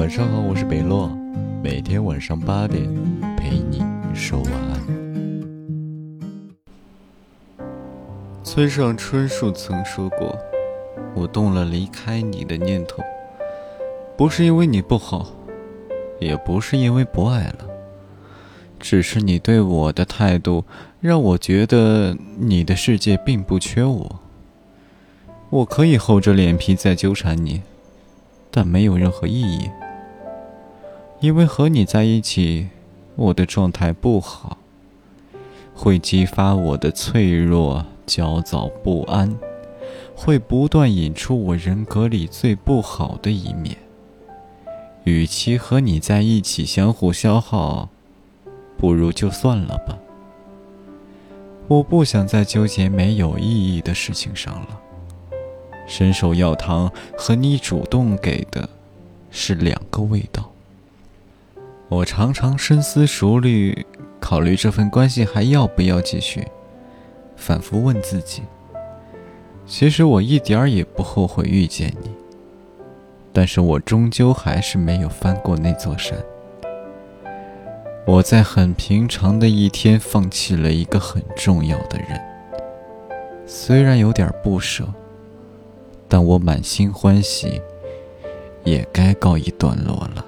晚上好，我是北洛，每天晚上八点陪你说晚安。村上春树曾说过：“我动了离开你的念头，不是因为你不好，也不是因为不爱了，只是你对我的态度让我觉得你的世界并不缺我。我可以厚着脸皮再纠缠你。”但没有任何意义，因为和你在一起，我的状态不好，会激发我的脆弱、焦躁不安，会不断引出我人格里最不好的一面。与其和你在一起相互消耗，不如就算了吧。我不想再纠结没有意义的事情上了。伸手要糖和你主动给的，是两个味道。我常常深思熟虑，考虑这份关系还要不要继续，反复问自己。其实我一点儿也不后悔遇见你，但是我终究还是没有翻过那座山。我在很平常的一天放弃了一个很重要的人，虽然有点不舍。但我满心欢喜，也该告一段落了。